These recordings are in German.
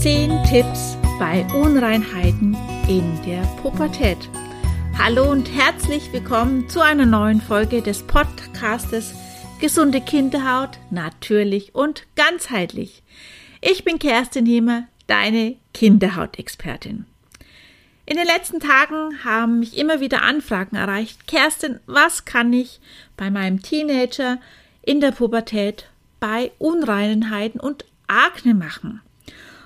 10 Tipps bei Unreinheiten in der Pubertät. Hallo und herzlich willkommen zu einer neuen Folge des Podcastes Gesunde Kinderhaut, natürlich und ganzheitlich. Ich bin Kerstin Hiemer, deine Kinderhautexpertin. In den letzten Tagen haben mich immer wieder Anfragen erreicht. Kerstin, was kann ich bei meinem Teenager in der Pubertät bei Unreinheiten und Akne machen?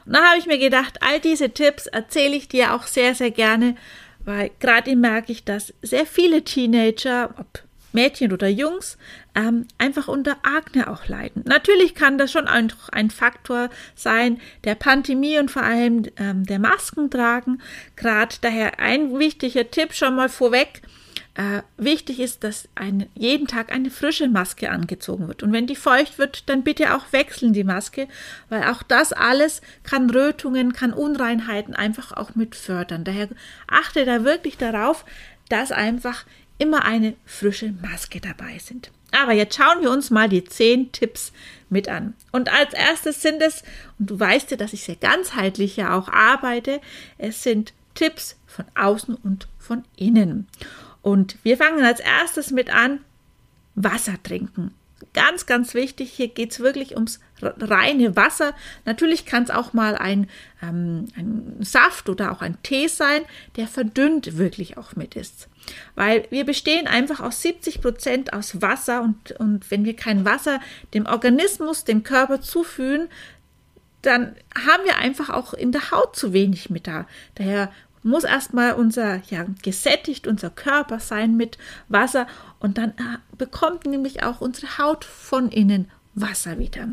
Und da habe ich mir gedacht, all diese Tipps erzähle ich dir auch sehr, sehr gerne, weil gerade merke ich, dass sehr viele Teenager, ob Mädchen oder Jungs, ähm, einfach unter Akne auch leiden. Natürlich kann das schon ein, ein Faktor sein, der Pandemie und vor allem ähm, der Masken tragen. Gerade daher ein wichtiger Tipp schon mal vorweg. Äh, wichtig ist, dass ein, jeden Tag eine frische Maske angezogen wird. Und wenn die feucht wird, dann bitte auch wechseln die Maske, weil auch das alles kann Rötungen, kann Unreinheiten einfach auch mit fördern. Daher achte da wirklich darauf, dass einfach immer eine frische Maske dabei sind. Aber jetzt schauen wir uns mal die zehn Tipps mit an. Und als erstes sind es, und du weißt ja, dass ich sehr ganzheitlich ja auch arbeite, es sind Tipps von außen und von innen. Und wir fangen als erstes mit an, Wasser trinken. Ganz, ganz wichtig, hier geht es wirklich ums reine Wasser. Natürlich kann es auch mal ein, ähm, ein Saft oder auch ein Tee sein, der verdünnt wirklich auch mit ist. Weil wir bestehen einfach aus 70 Prozent aus Wasser und, und wenn wir kein Wasser dem Organismus, dem Körper zuführen, dann haben wir einfach auch in der Haut zu wenig mit da. Daher muss erstmal unser, ja, gesättigt unser Körper sein mit Wasser und dann äh, bekommt nämlich auch unsere Haut von innen Wasser wieder.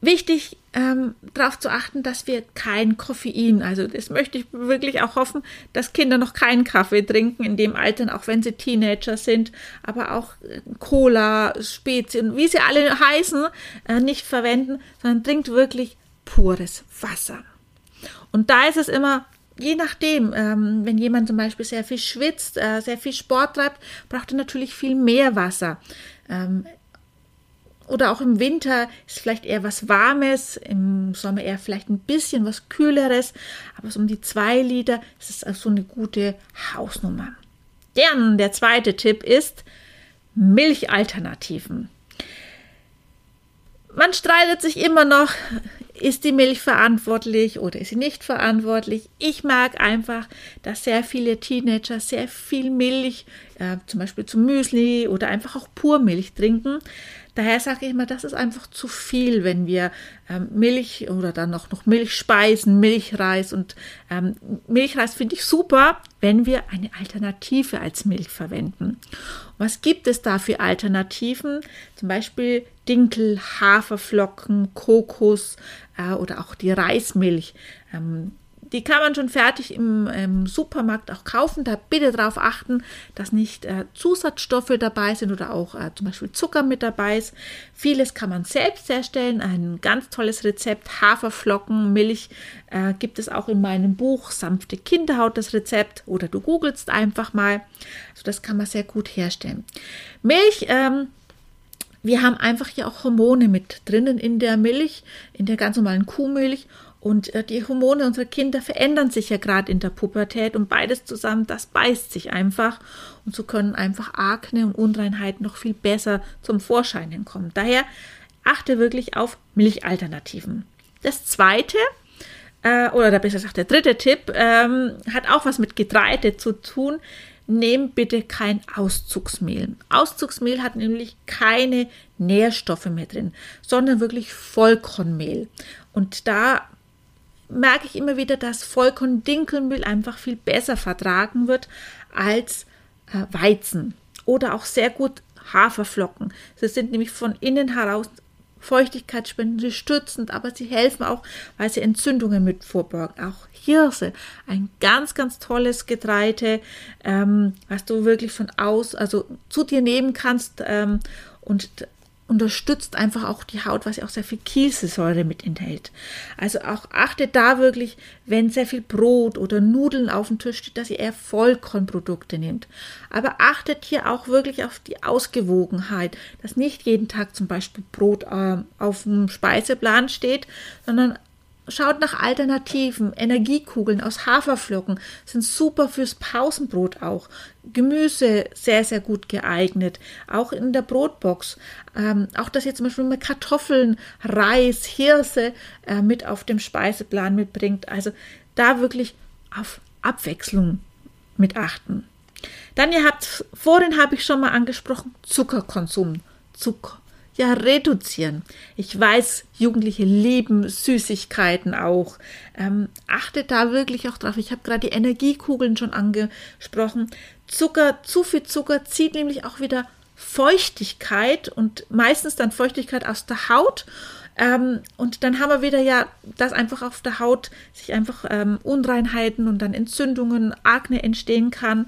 Wichtig ähm, darauf zu achten, dass wir kein Koffein, also das möchte ich wirklich auch hoffen, dass Kinder noch keinen Kaffee trinken in dem Alter, auch wenn sie Teenager sind, aber auch äh, Cola, Spezien, wie sie alle heißen, äh, nicht verwenden, sondern trinkt wirklich pures Wasser. Und da ist es immer, je nachdem, ähm, wenn jemand zum Beispiel sehr viel schwitzt, äh, sehr viel Sport treibt, braucht er natürlich viel mehr Wasser. Ähm, oder auch im Winter ist vielleicht eher was Warmes, im Sommer eher vielleicht ein bisschen was Kühleres, aber so um die zwei Liter ist es also eine gute Hausnummer. Dann der zweite Tipp ist Milchalternativen. Man streitet sich immer noch, ist die Milch verantwortlich oder ist sie nicht verantwortlich? Ich mag einfach, dass sehr viele Teenager sehr viel Milch, äh, zum Beispiel zum Müsli oder einfach auch Purmilch trinken. Daher sage ich immer, das ist einfach zu viel, wenn wir ähm, Milch oder dann noch, noch Milchspeisen, Milchreis und ähm, Milchreis finde ich super, wenn wir eine Alternative als Milch verwenden. Was gibt es da für Alternativen? Zum Beispiel Dinkel, Haferflocken, Kokos äh, oder auch die Reismilch. Ähm, die kann man schon fertig im, im Supermarkt auch kaufen. Da bitte darauf achten, dass nicht äh, Zusatzstoffe dabei sind oder auch äh, zum Beispiel Zucker mit dabei ist. Vieles kann man selbst herstellen. Ein ganz tolles Rezept, Haferflocken, Milch äh, gibt es auch in meinem Buch Sanfte Kinderhaut, das Rezept. Oder du googelst einfach mal. Also das kann man sehr gut herstellen. Milch, ähm, wir haben einfach hier auch Hormone mit drinnen in der Milch, in der ganz normalen Kuhmilch. Und äh, die Hormone unserer Kinder verändern sich ja gerade in der Pubertät und beides zusammen, das beißt sich einfach. Und so können einfach Akne und Unreinheiten noch viel besser zum Vorschein kommen. Daher achte wirklich auf Milchalternativen. Das zweite, äh, oder besser gesagt der dritte Tipp, ähm, hat auch was mit Getreide zu tun. Nehmt bitte kein Auszugsmehl. Auszugsmehl hat nämlich keine Nährstoffe mehr drin, sondern wirklich Vollkornmehl. Und da merke ich immer wieder, dass Vollkorn-Dinkelmehl einfach viel besser vertragen wird als äh, Weizen oder auch sehr gut Haferflocken. Sie sind nämlich von innen heraus Feuchtigkeitsspendend, stützend, aber sie helfen auch, weil sie Entzündungen mit vorbeugen. Auch Hirse, ein ganz, ganz tolles Getreide, ähm, was du wirklich von aus, also zu dir nehmen kannst ähm, und unterstützt einfach auch die Haut, was ja auch sehr viel Kielsäure mit enthält. Also auch achtet da wirklich, wenn sehr viel Brot oder Nudeln auf dem Tisch steht, dass ihr eher Vollkornprodukte nehmt. Aber achtet hier auch wirklich auf die Ausgewogenheit, dass nicht jeden Tag zum Beispiel Brot äh, auf dem Speiseplan steht, sondern schaut nach Alternativen. Energiekugeln aus Haferflocken sind super fürs Pausenbrot auch. Gemüse sehr, sehr gut geeignet. Auch in der Brotbox. Ähm, auch dass ihr zum Beispiel mit Kartoffeln, Reis, Hirse äh, mit auf dem Speiseplan mitbringt. Also da wirklich auf Abwechslung mit achten. Dann, ihr habt, vorhin habe ich schon mal angesprochen, Zuckerkonsum. Zucker. Ja, reduzieren. Ich weiß, Jugendliche lieben Süßigkeiten auch. Ähm, achtet da wirklich auch drauf. Ich habe gerade die Energiekugeln schon angesprochen. Zucker, zu viel Zucker zieht nämlich auch wieder Feuchtigkeit und meistens dann Feuchtigkeit aus der Haut. Ähm, und dann haben wir wieder ja, dass einfach auf der Haut sich einfach ähm, Unreinheiten und dann Entzündungen, Akne entstehen kann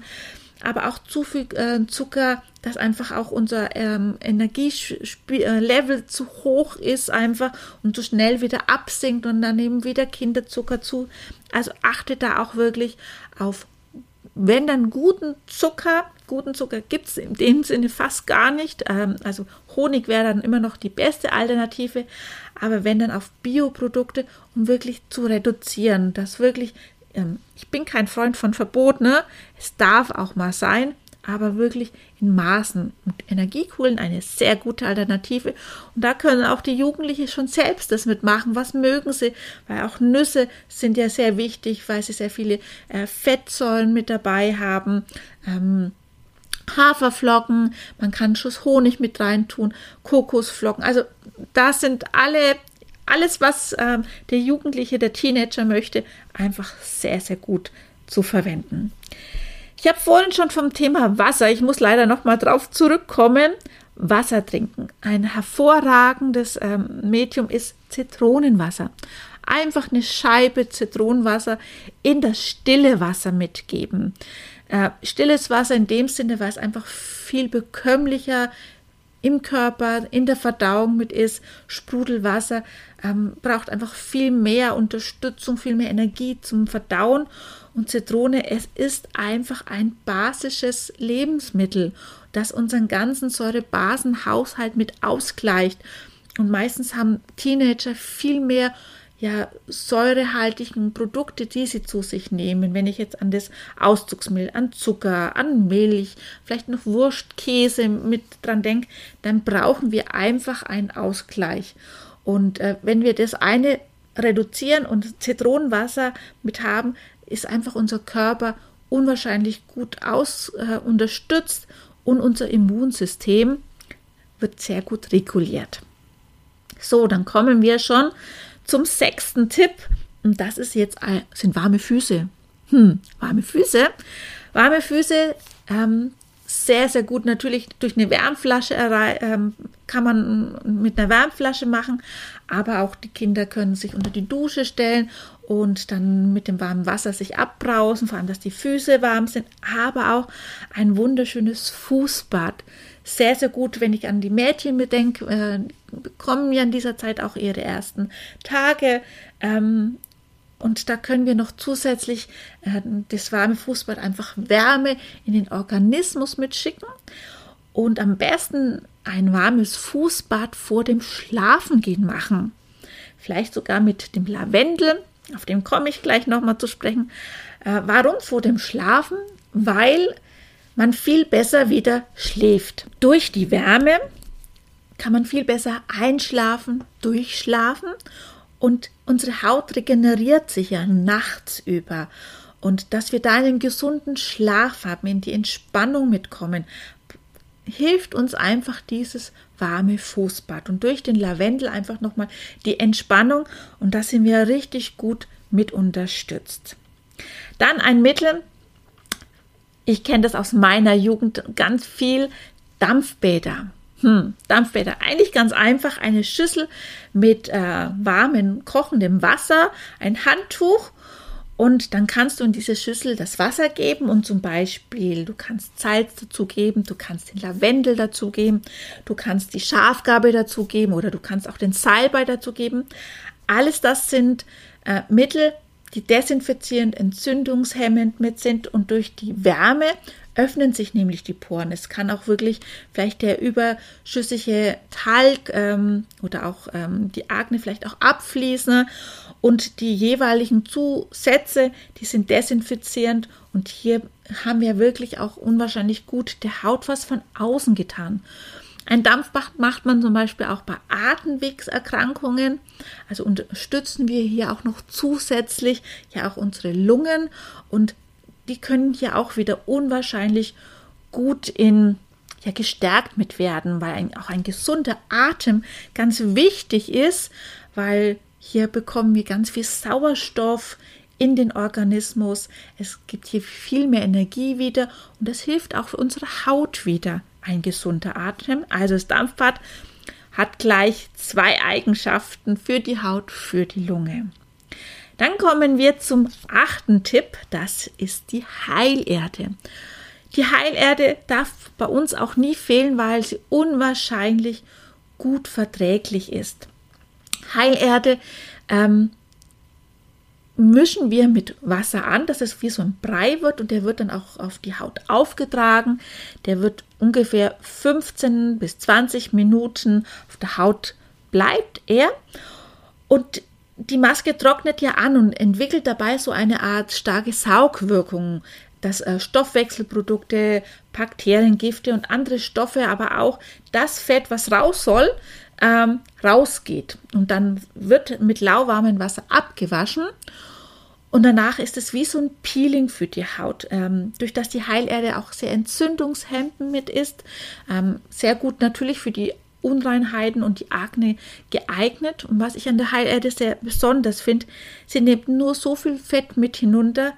aber auch zu viel äh, Zucker, dass einfach auch unser ähm, Energielevel äh, zu hoch ist einfach und so schnell wieder absinkt und dann nehmen wieder Kinderzucker zu. Also achte da auch wirklich auf, wenn dann guten Zucker, guten Zucker gibt es in dem Sinne fast gar nicht. Ähm, also Honig wäre dann immer noch die beste Alternative, aber wenn dann auf Bioprodukte, um wirklich zu reduzieren, dass wirklich ich bin kein Freund von Verbot, ne? Es darf auch mal sein, aber wirklich in Maßen. Und Energiekugeln eine sehr gute Alternative. Und da können auch die Jugendlichen schon selbst das mitmachen. Was mögen sie? Weil auch Nüsse sind ja sehr wichtig, weil sie sehr viele äh, Fettsäuren mit dabei haben. Ähm, Haferflocken, man kann einen Schuss Honig mit reintun, Kokosflocken. Also das sind alle alles, was äh, der Jugendliche, der Teenager möchte, einfach sehr, sehr gut zu verwenden. Ich habe vorhin schon vom Thema Wasser, ich muss leider noch mal drauf zurückkommen. Wasser trinken. Ein hervorragendes ähm, Medium ist Zitronenwasser. Einfach eine Scheibe Zitronenwasser in das stille Wasser mitgeben. Äh, stilles Wasser in dem Sinne, weil es einfach viel bekömmlicher im Körper, in der Verdauung mit ist. Sprudelwasser ähm, braucht einfach viel mehr Unterstützung, viel mehr Energie zum Verdauen. Und Zitrone, es ist einfach ein basisches Lebensmittel, das unseren ganzen Säurebasenhaushalt mit ausgleicht. Und meistens haben Teenager viel mehr ja, säurehaltigen Produkte, die sie zu sich nehmen. Wenn ich jetzt an das Auszugsmehl, an Zucker, an Milch, vielleicht noch Wurst, Käse mit dran denke, dann brauchen wir einfach einen Ausgleich. Und äh, wenn wir das eine reduzieren und Zitronenwasser mit haben, ist einfach unser Körper unwahrscheinlich gut aus, äh, unterstützt und unser Immunsystem wird sehr gut reguliert. So, dann kommen wir schon zum sechsten Tipp. Und das ist jetzt, sind warme Füße. Hm, warme Füße. Warme Füße, ähm, sehr, sehr gut. Natürlich durch eine Wärmflasche ähm, kann man mit einer Wärmflasche machen, aber auch die Kinder können sich unter die Dusche stellen und dann mit dem warmen Wasser sich abbrausen, vor allem, dass die Füße warm sind, aber auch ein wunderschönes Fußbad sehr, sehr gut, wenn ich an die Mädchen bedenke, äh, bekommen ja in dieser Zeit auch ihre ersten Tage. Ähm, und da können wir noch zusätzlich äh, das warme Fußbad einfach Wärme in den Organismus mitschicken. Und am besten ein warmes Fußbad vor dem Schlafengehen machen. Vielleicht sogar mit dem Lavendel, auf dem komme ich gleich nochmal zu sprechen. Äh, warum vor dem Schlafen? Weil man viel besser wieder schläft. Durch die Wärme kann man viel besser einschlafen, durchschlafen und unsere Haut regeneriert sich ja nachts über. Und dass wir da einen gesunden Schlaf haben, in die Entspannung mitkommen, hilft uns einfach dieses warme Fußbad und durch den Lavendel einfach nochmal die Entspannung und da sind wir richtig gut mit unterstützt. Dann ein Mittel, ich kenne das aus meiner Jugend ganz viel. Dampfbäder. Hm, Dampfbäder. Eigentlich ganz einfach. Eine Schüssel mit äh, warmem, kochendem Wasser, ein Handtuch und dann kannst du in diese Schüssel das Wasser geben und zum Beispiel, du kannst Salz dazu geben, du kannst den Lavendel dazu geben, du kannst die Schafgabe dazu geben oder du kannst auch den Salbei dazu geben. Alles das sind äh, Mittel, die desinfizierend, entzündungshemmend mit sind und durch die Wärme öffnen sich nämlich die Poren. Es kann auch wirklich vielleicht der überschüssige Talg ähm, oder auch ähm, die Akne vielleicht auch abfließen Und die jeweiligen Zusätze, die sind desinfizierend und hier haben wir wirklich auch unwahrscheinlich gut der Haut was von außen getan. Ein Dampfbad macht man zum Beispiel auch bei Atemwegserkrankungen. Also unterstützen wir hier auch noch zusätzlich ja auch unsere Lungen und die können hier auch wieder unwahrscheinlich gut in ja gestärkt mit werden, weil ein, auch ein gesunder Atem ganz wichtig ist, weil hier bekommen wir ganz viel Sauerstoff in den Organismus. Es gibt hier viel mehr Energie wieder und das hilft auch für unsere Haut wieder. Ein gesunder Atem, also das Dampfbad, hat gleich zwei Eigenschaften für die Haut, für die Lunge. Dann kommen wir zum achten Tipp, das ist die Heilerde. Die Heilerde darf bei uns auch nie fehlen, weil sie unwahrscheinlich gut verträglich ist. Heilerde ähm, mischen wir mit Wasser an, dass es wie so ein Brei wird und der wird dann auch auf die Haut aufgetragen. Der wird ungefähr 15 bis 20 Minuten auf der Haut bleibt er und die Maske trocknet ja an und entwickelt dabei so eine Art starke Saugwirkung, dass äh, Stoffwechselprodukte, Bakterien, Gifte und andere Stoffe, aber auch das Fett, was raus soll, ähm, rausgeht. Und dann wird mit lauwarmem Wasser abgewaschen. Und danach ist es wie so ein Peeling für die Haut, ähm, durch das die Heilerde auch sehr entzündungshemmend mit ist. Ähm, sehr gut natürlich für die Unreinheiten und die Akne geeignet. Und was ich an der Heilerde sehr besonders finde, sie nimmt nur so viel Fett mit hinunter,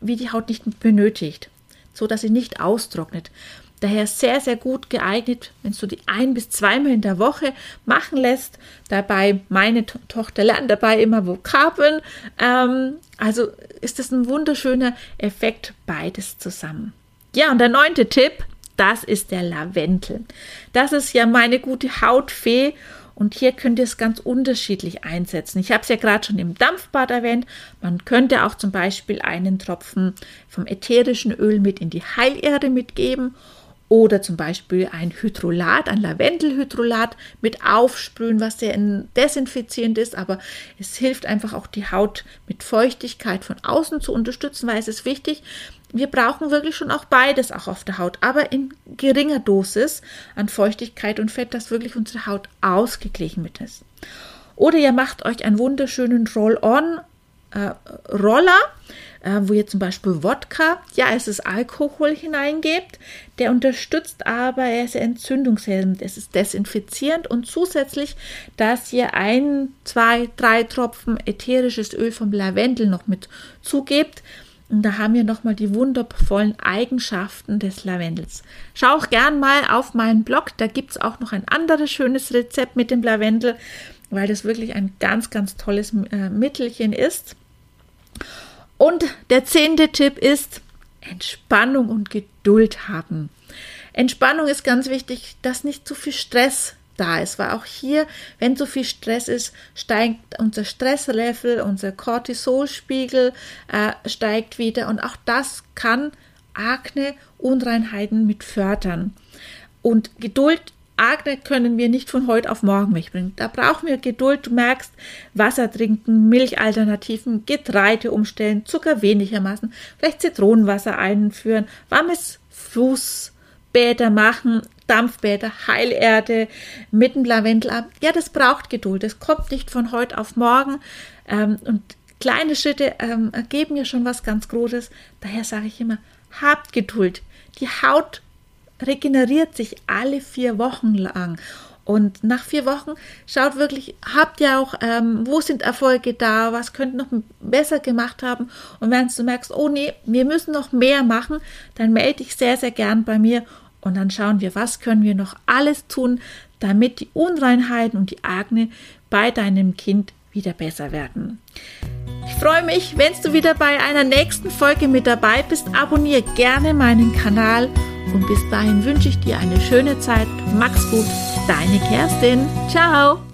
wie die Haut nicht benötigt, so dass sie nicht austrocknet. Daher sehr, sehr gut geeignet, wenn du die ein- bis zweimal in der Woche machen lässt. Dabei, meine to Tochter lernt dabei immer Vokabeln. Ähm, also ist das ein wunderschöner Effekt, beides zusammen. Ja, und der neunte Tipp, das ist der Lavendel. Das ist ja meine gute Hautfee und hier könnt ihr es ganz unterschiedlich einsetzen. Ich habe es ja gerade schon im Dampfbad erwähnt. Man könnte auch zum Beispiel einen Tropfen vom ätherischen Öl mit in die Heilerde mitgeben oder zum Beispiel ein Hydrolat, ein Lavendelhydrolat mit aufsprühen, was sehr desinfizierend ist, aber es hilft einfach auch die Haut mit Feuchtigkeit von außen zu unterstützen, weil es ist wichtig, wir brauchen wirklich schon auch beides auch auf der Haut, aber in geringer Dosis an Feuchtigkeit und Fett, dass wirklich unsere Haut ausgeglichen mit ist. Oder ihr macht euch einen wunderschönen Roll-on äh, Roller, äh, wo ihr zum Beispiel Wodka, ja, es ist Alkohol hineingebt. Der unterstützt aber, er ist entzündungshemmend, es ist desinfizierend und zusätzlich, dass ihr ein, zwei, drei Tropfen ätherisches Öl vom Lavendel noch mit zugebt, und da haben wir nochmal die wundervollen Eigenschaften des Lavendels. Schau auch gern mal auf meinen Blog, da gibt es auch noch ein anderes schönes Rezept mit dem Lavendel, weil das wirklich ein ganz, ganz tolles äh, Mittelchen ist. Und der zehnte Tipp ist Entspannung und Geduld haben. Entspannung ist ganz wichtig, dass nicht zu viel Stress da ist, weil auch hier, wenn zu viel Stress ist, steigt unser Stresslevel, unser Cortisolspiegel äh, steigt wieder und auch das kann Akne, Unreinheiten mit fördern. Und Geduld Akne können wir nicht von heute auf morgen wegbringen. Da brauchen wir Geduld. Du merkst, Wasser trinken, Milchalternativen, Getreide umstellen, Zucker weniger maßen, vielleicht Zitronenwasser einführen, warmes Fußbäder machen, Dampfbäder, Heilerde mit dem Lavendel ab. Ja, das braucht Geduld. Das kommt nicht von heute auf morgen. Ähm, und kleine Schritte ähm, ergeben ja schon was ganz Großes. Daher sage ich immer, habt Geduld. Die Haut regeneriert sich alle vier Wochen lang. Und nach vier Wochen schaut wirklich, habt ihr auch, ähm, wo sind Erfolge da, was könnt ihr noch besser gemacht haben. Und wenn du merkst, oh nee, wir müssen noch mehr machen, dann melde dich sehr, sehr gern bei mir und dann schauen wir, was können wir noch alles tun, damit die Unreinheiten und die Akne bei deinem Kind wieder besser werden. Ich freue mich, wenn du wieder bei einer nächsten Folge mit dabei bist. Abonniere gerne meinen Kanal und bis dahin wünsche ich dir eine schöne Zeit. Mach's gut, deine Kerstin. Ciao.